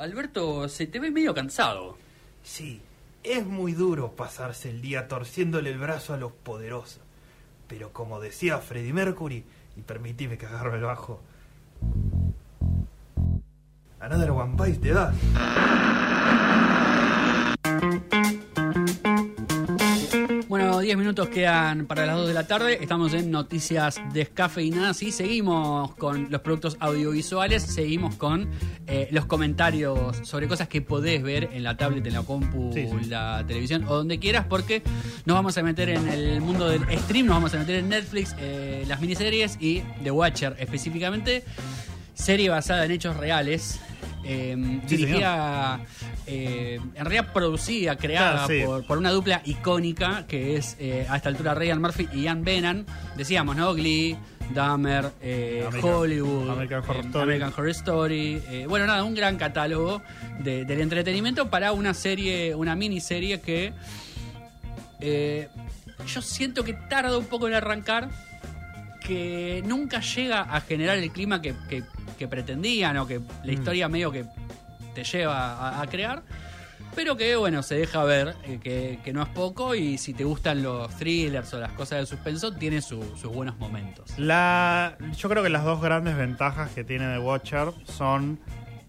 Alberto, se te ve medio cansado. Sí, es muy duro pasarse el día torciéndole el brazo a los poderosos. Pero como decía Freddie Mercury, y permitime que agarro el bajo. Another one bites the dust. Bueno, 10 minutos quedan para las 2 de la tarde. Estamos en Noticias Descafeinadas y seguimos con los productos audiovisuales. Seguimos con eh, los comentarios sobre cosas que podés ver en la tablet, en la compu, Sí, sí. la televisión o donde quieras, porque nos vamos a meter en el mundo del stream, nos vamos a meter en Netflix, eh, las miniseries y The Watcher específicamente. Serie basada en hechos reales. Eh, Sí, dirigida, eh, en realidad producida, creada Claro, sí. por, por una dupla icónica que es eh, a esta altura Ryan Murphy y Ian Benan. Decíamos, ¿no? Glee, Dahmer, eh, American- Hollywood, American Horror eh, Story. American Horror Story. eh, bueno, nada, un gran catálogo de- del entretenimiento para una serie, una miniserie que yo siento que tarda un poco en arrancar, que nunca llega a generar el clima que, que- que pretendían o que Mm. la historia medio que te lleva a, a crear. Pero que bueno, se deja ver eh, que, que no es poco y si te gustan los thrillers o las cosas de suspenso, tiene su- sus buenos momentos. La, yo creo que las dos grandes ventajas que tiene The Watcher son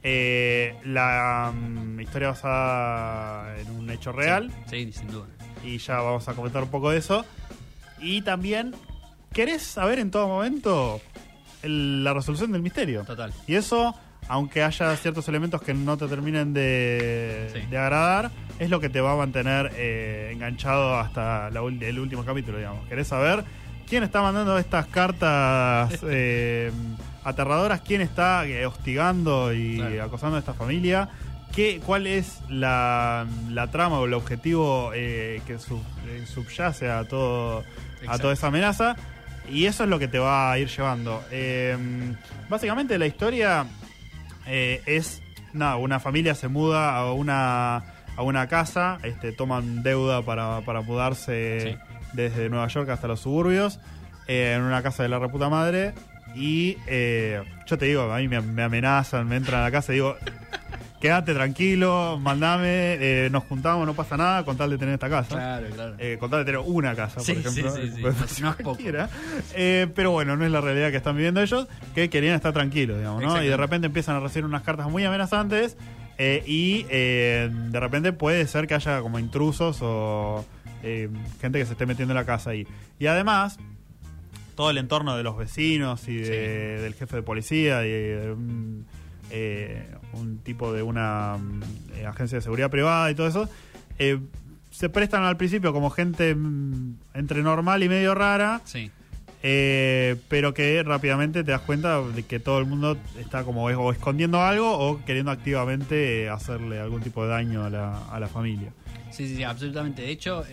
eh, la mm, historia basada en un hecho real, Sí, sí, sin duda. y ya vamos a comentar un poco de eso. Y también, ¿querés saber en todo momento el- la resolución del misterio? Total. Y eso, aunque haya ciertos elementos que no te terminen de, Sí. de agradar, es lo que te va a mantener eh, enganchado hasta la ul- el último capítulo, digamos. ¿Querés saber quién está mandando estas cartas eh, aterradoras? ¿Quién está eh, hostigando y Claro. acosando a esta familia? ¿Qué, ¿Cuál es la, la trama o el objetivo eh, que sub- eh, subyace a, todo, a Exacto. toda esa amenaza? Y eso es lo que te va a ir llevando. Eh, básicamente la historia eh, es, nada, una familia se muda a una, a una casa, este, toman deuda para, para mudarse Sí. desde Nueva York hasta los suburbios, eh, en una casa de la reputa madre. Y eh, yo te digo, a mí me, me amenazan, me entran a la casa y digo, quédate tranquilo, mandame, eh, nos juntamos, no pasa nada, con tal de tener esta casa. Claro, claro. Eh, con tal de tener una casa, Sí, por ejemplo. sí, sí, sí. No- poco. Eh, pero bueno, no es la realidad que están viviendo ellos, que querían estar tranquilos, digamos, ¿no? Y de repente empiezan a recibir unas cartas muy amenazantes eh, y eh, de repente puede ser que haya como intrusos o gente que se esté metiendo en la casa ahí. Y además, todo el entorno de los vecinos y de- del jefe de policía y de eh, un tipo de una mm, eh, agencia de seguridad privada y todo eso, eh, se prestan al principio como gente mm, entre normal y medio rara, Sí. pero que rápidamente te das cuenta de que todo el mundo está como o escondiendo algo o queriendo activamente hacerle algún tipo de daño a la, a la familia. Sí, sí, sí, absolutamente. De hecho,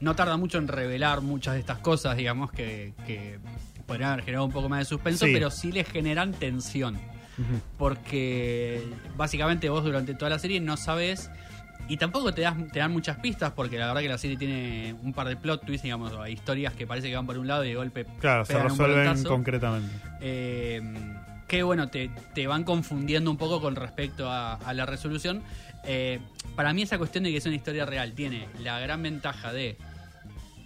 no tarda mucho en revelar muchas de estas cosas, digamos, que, que podrían haber generado un poco más de suspenso, Sí. pero sí les generan tensión. Porque básicamente vos durante toda la serie no sabes y tampoco te, das, te dan muchas pistas porque la verdad que la serie tiene un par de plot twists, digamos, hay historias que parece que van por un lado y de golpe Claro, se un resuelven concretamente. Eh, que bueno, te, te van confundiendo un poco con respecto a, a la resolución. Eh, para mí esa cuestión de que es una historia real tiene la gran ventaja de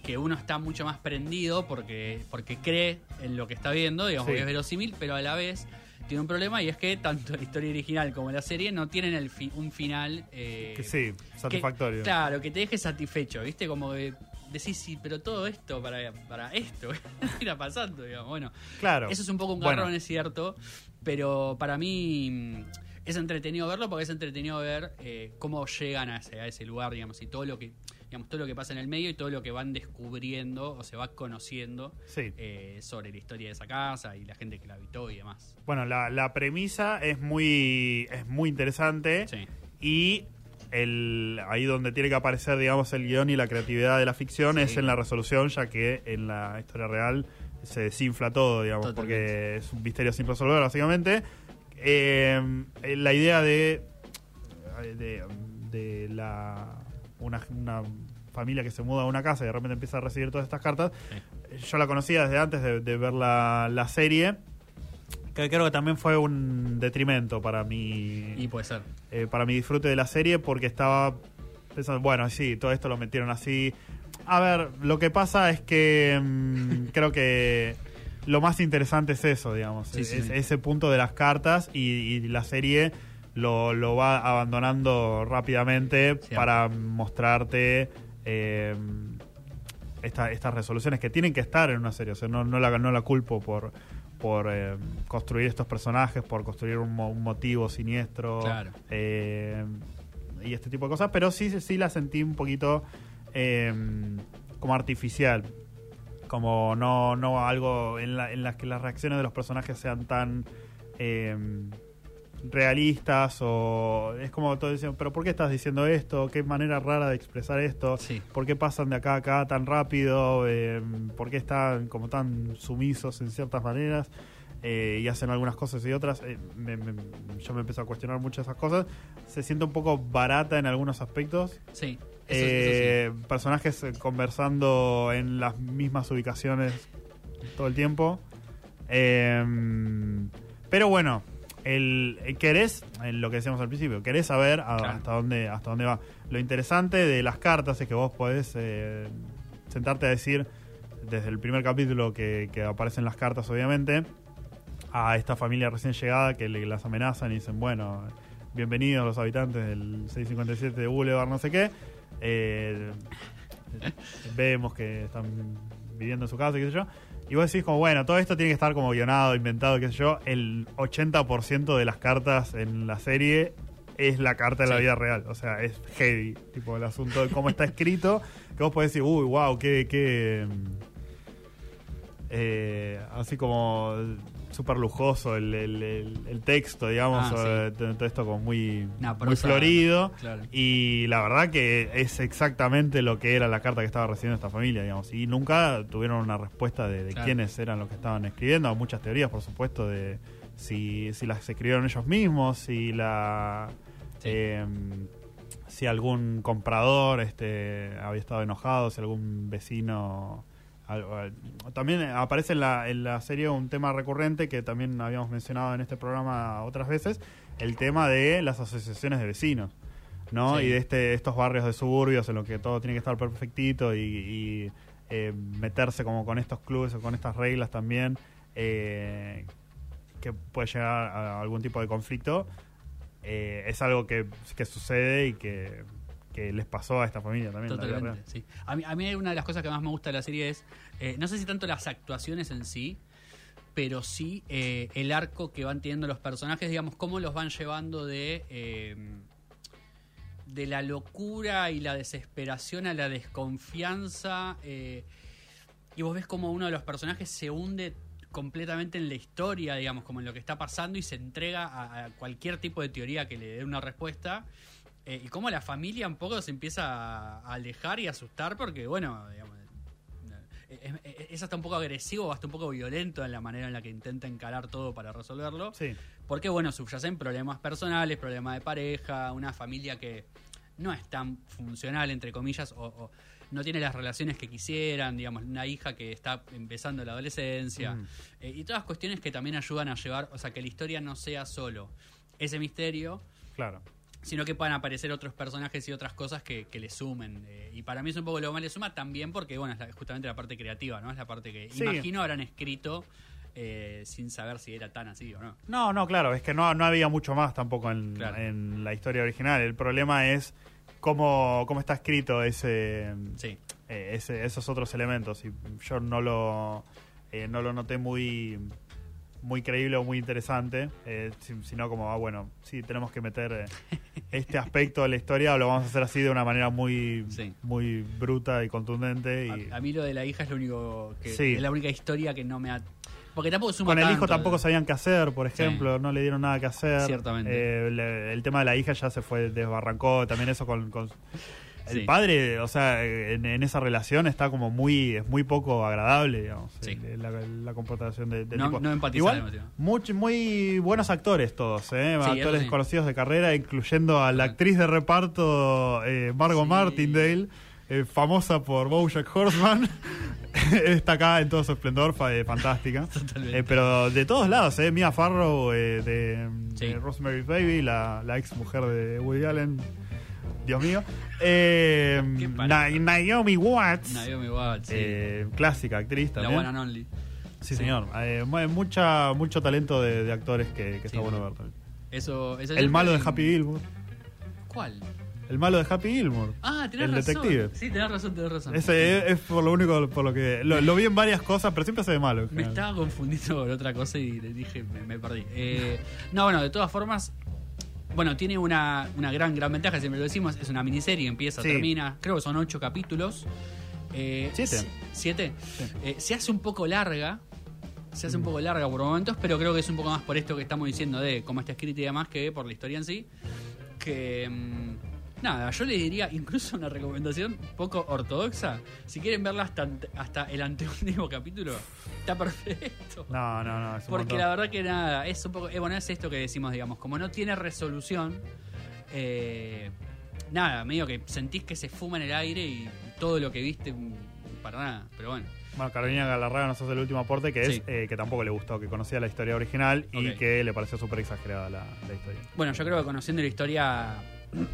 que uno está mucho más prendido porque, porque cree en lo que está viendo, digamos, Sí. que es verosímil, pero a la vez tiene un problema y es que tanto la historia original como la serie no tienen el fi- un final... eh, Que sí, satisfactorio. que- claro, que te deje satisfecho, ¿viste? Como que decís, sí, pero todo esto para, para esto, ¿qué está pasando? Digamos? Bueno, Claro. eso es un poco un Bueno. garrón, es cierto, pero para mí mm, es entretenido verlo porque es entretenido ver eh, cómo llegan a ese, a ese lugar, digamos, y todo lo que digamos todo lo que pasa en el medio y todo lo que van descubriendo o se va conociendo Sí. eh, sobre la historia de esa casa y la gente que la habitó y demás. Bueno, la, la premisa es muy, es muy interesante Sí. y el, ahí donde tiene que aparecer, digamos, el guion y la creatividad de la ficción Sí. es en la resolución, ya que en la historia real se desinfla todo, digamos, Totalmente. porque es un misterio sin resolver, básicamente. Eh, eh, la idea de, de, de la una, una familia que se muda a una casa y de repente empieza a recibir todas estas cartas, yo la conocía desde antes de, de ver la, la serie que creo que también fue un detrimento para mi Y puede ser. eh, para mi disfrute de la serie porque estaba pensando, bueno, sí, todo esto lo metieron así. A ver, lo que pasa es que mm, creo que lo más interesante es eso, digamos, Sí, sí, es- sí. ese punto de las cartas y, y la serie lo, lo va abandonando rápidamente para mostrarte eh, esta- estas resoluciones que tienen que estar en una serie. O sea, no, no, la, no la culpo por, por eh, construir estos personajes, por construir un, mo- un motivo siniestro Claro. eh, y este tipo de cosas, pero sí, sí la sentí un poquito eh, como artificial. Como no, no algo en, la, en las que las reacciones de los personajes sean tan eh, realistas o es como todo diciendo, pero ¿por qué estás diciendo esto? ¿Qué manera rara de expresar esto? Sí. ¿Por qué pasan de acá a acá tan rápido? Eh, ¿Por qué están como tan sumisos en ciertas maneras? Eh, y hacen algunas cosas y otras. Eh, me- me- yo me empecé a cuestionar muchas de esas cosas. Se siente un poco barata en algunos aspectos. Sí. Eso, Eh, Personajes conversando en las mismas ubicaciones todo el tiempo. Eh, pero bueno, el, el querés, en lo que decíamos al principio, querés saber a- Claro. hasta dónde hasta dónde va. Lo interesante de las cartas es que vos podés eh, sentarte a decir, desde el primer capítulo que, que aparecen las cartas, obviamente, a esta familia recién llegada que le, las amenazan y dicen, bueno, bienvenidos los habitantes del 657 de Boulevard, no sé qué. Eh, vemos que están viviendo en su casa, qué sé yo. Y vos decís como, bueno, todo esto tiene que estar como guionado, inventado, qué sé yo. El 80% de las cartas en la serie es la carta de la Sí. vida real. O sea, es heavy, tipo el asunto de cómo está escrito, que vos podés decir, uy, wow, qué... qué eh, así como súper lujoso el, el- el- el texto, digamos, Ah, sí. todo esto como muy, muy florido. claro. Y la verdad que es exactamente lo que era la carta que estaba recibiendo esta familia, digamos. Y nunca tuvieron una respuesta de, de Claro. quiénes eran los que estaban escribiendo. Muchas teorías, por supuesto, de si, si las escribieron ellos mismos, si la... Sí. eh, si algún comprador este había estado enojado, si algún vecino... También aparece en la, en la serie un tema recurrente que también habíamos mencionado en este programa otras veces, el tema de las asociaciones de vecinos. ¿no? Sí. Y de este, estos barrios de suburbios en los que todo tiene que estar perfectito y, y, eh, meterse como con estos clubes o con estas reglas también, eh, que puede llegar a algún tipo de conflicto, eh, es algo que, que sucede y que, que les pasó a esta familia también. Totalmente, sí. A mí, a mí una de las cosas que más me gusta de la serie es, eh, no sé si tanto las actuaciones en sí, pero sí eh, el arco que van teniendo los personajes, digamos, cómo los van llevando de, eh, de la locura y la desesperación a la desconfianza. eh, y vos ves como uno de los personajes se hunde completamente en la historia, digamos, como en lo que está pasando y se entrega a, a cualquier tipo de teoría que le dé una respuesta. Eh, y cómo la familia un poco se empieza a a alejar y asustar porque, bueno, digamos, eh, es, es- es hasta un poco agresivo, hasta un poco violento en la manera en la que intenta encarar todo para resolverlo. Sí, Porque, bueno, subyacen problemas personales, problemas de pareja, una familia que no es tan funcional, entre comillas, o, o no tiene las relaciones que quisieran, digamos, una hija que está empezando la adolescencia, Mm. eh, y todas cuestiones que también ayudan a llevar, o sea, que la historia no sea solo ese misterio, claro. Sino que puedan aparecer otros personajes y otras cosas que, que le sumen. eh, y para mí es un poco lo que más le suma también porque, bueno, es la- justamente la parte creativa, ¿no? Es la parte que Sí. imagino habrán escrito eh, sin saber si era tan así o no. No, no, claro, es que no, no había mucho más tampoco en, Claro. en la historia original. El problema es cómo, cómo está escrito ese, Sí. eh, ese- esos otros elementos. Y yo no lo, eh, no lo noté muy, muy creíble o muy interesante, eh, si- sino como, ah, bueno, sí, tenemos que meter eh, este aspecto de la historia o lo vamos a hacer así de una manera muy, Sí. muy bruta y contundente. Y, A, a mí lo de la hija es lo único que Sí. es la única historia que no me ha porque tampoco suma Con el hijo tampoco sabían qué hacer, por Sí. ejemplo, no le dieron nada que hacer. Ciertamente. Eh, le- el tema de la hija ya se fue, desbarrancó, también eso con... con- el Sí. padre, o sea, en, en esa relación está como muy, es muy poco agradable, digamos, Sí. el- la, la comportación de, del No- tipo. no Igual, demasiado. muy buenos actores todos, ¿eh? Sí, actores conocidos de carrera, incluyendo a la actriz de reparto eh, Margot. Martindale, eh, famosa por Bojack Horseman. Está acá en todo su esplendor, eh, fantástica. Eh, pero de todos lados, ¿eh? Mia Farrow eh, de, de Rosemary's Baby, la, la ex mujer de Woody Allen. Dios mío. Eh, Na-. Naomi Watts. Naomi Watts, sí. eh, clásica actriz la también. one and only. Sí, señor. Eh, mu- mucha, mucho talento de, de actores que, que Sí, está bueno ver también. Eso, El malo de Happy Gilmore. ¿Cuál? El malo de Happy Gilmore. Ah, tenés El razón. detective. Sí, tenés razón, tenés razón. Ese es, es por lo único por lo que. Lo, lo vi en varias cosas, pero siempre hace de malo. en Me general. estaba confundiendo con otra cosa y le dije, me, me perdí. Eh, no, bueno, de todas formas, bueno, tiene una, una gran, gran ventaja, siempre lo decimos, es una miniserie, empieza, Sí. termina, creo que son ocho capítulos. Eh, Siete. si- ¿Siete? Sí. Eh, se hace un poco larga, se hace un poco larga por momentos, pero creo que es un poco más por esto que estamos diciendo de cómo está escrita y demás que por la historia en sí. Que. mm, Nada, yo le diría incluso una recomendación poco ortodoxa. Si quieren verla hasta, hasta el anteúltimo capítulo, está perfecto. No, no, no. es un Porque montón. la verdad que nada, es un poco. eh, bueno, es esto que decimos, digamos, como no tiene resolución, eh, nada, medio que sentís que se fuma en el aire y todo lo que viste, mm, para nada. Pero bueno, Bueno, Carolina Galarraga nos hace el último aporte, que es Sí. eh, que tampoco le gustó, que conocía la historia original y que le pareció súper exagerada la, la historia. bueno, yo creo que conociendo la historia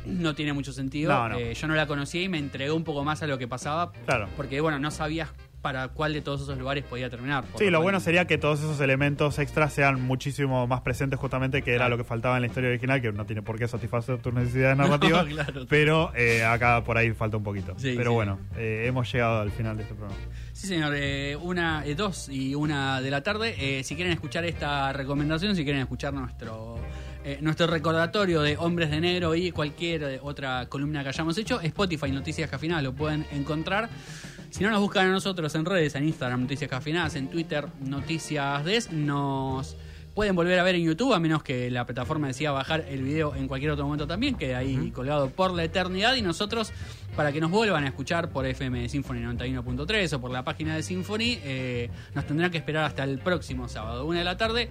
no tiene mucho sentido. No, no. Eh, yo no la conocía y me entregué un poco más a lo que pasaba, Claro. porque bueno, no sabías para cuál de todos esos lugares podía terminar. Sí, lo bueno sería que todos esos elementos extras sean muchísimo más presentes justamente que era lo que faltaba en la historia original, que no tiene por qué satisfacer tus necesidades narrativas, No, claro. pero eh, acá por ahí falta un poquito. Sí, pero sí. bueno, eh, hemos llegado al final de este programa. Sí, señor. eh, una, dos y una de la tarde. Si quieren escuchar esta recomendación, si quieren escuchar nuestro eh, nuestro recordatorio de Hombres de Negro y cualquier eh, otra columna que hayamos hecho, Spotify Noticias Cafinadas lo pueden encontrar. Si no nos buscan a nosotros en redes, en Instagram Noticias Cafinadas, en Twitter Noticias Des, nos pueden volver a ver en YouTube, a menos que la plataforma decida bajar el video en cualquier otro momento también, queda ahí colgado por la eternidad y nosotros, para que nos vuelvan a escuchar por FM Symphony 91.3 o por la página de Symphony, eh, nos tendrán que esperar hasta el próximo sábado, una de la tarde.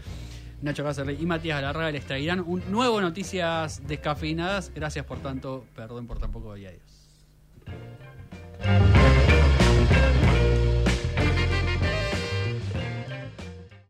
Nacho Cáceres y Matías Alarraga les traerán un nuevo Noticias Descafeinadas. Gracias por tanto, perdón por tan poco y adiós.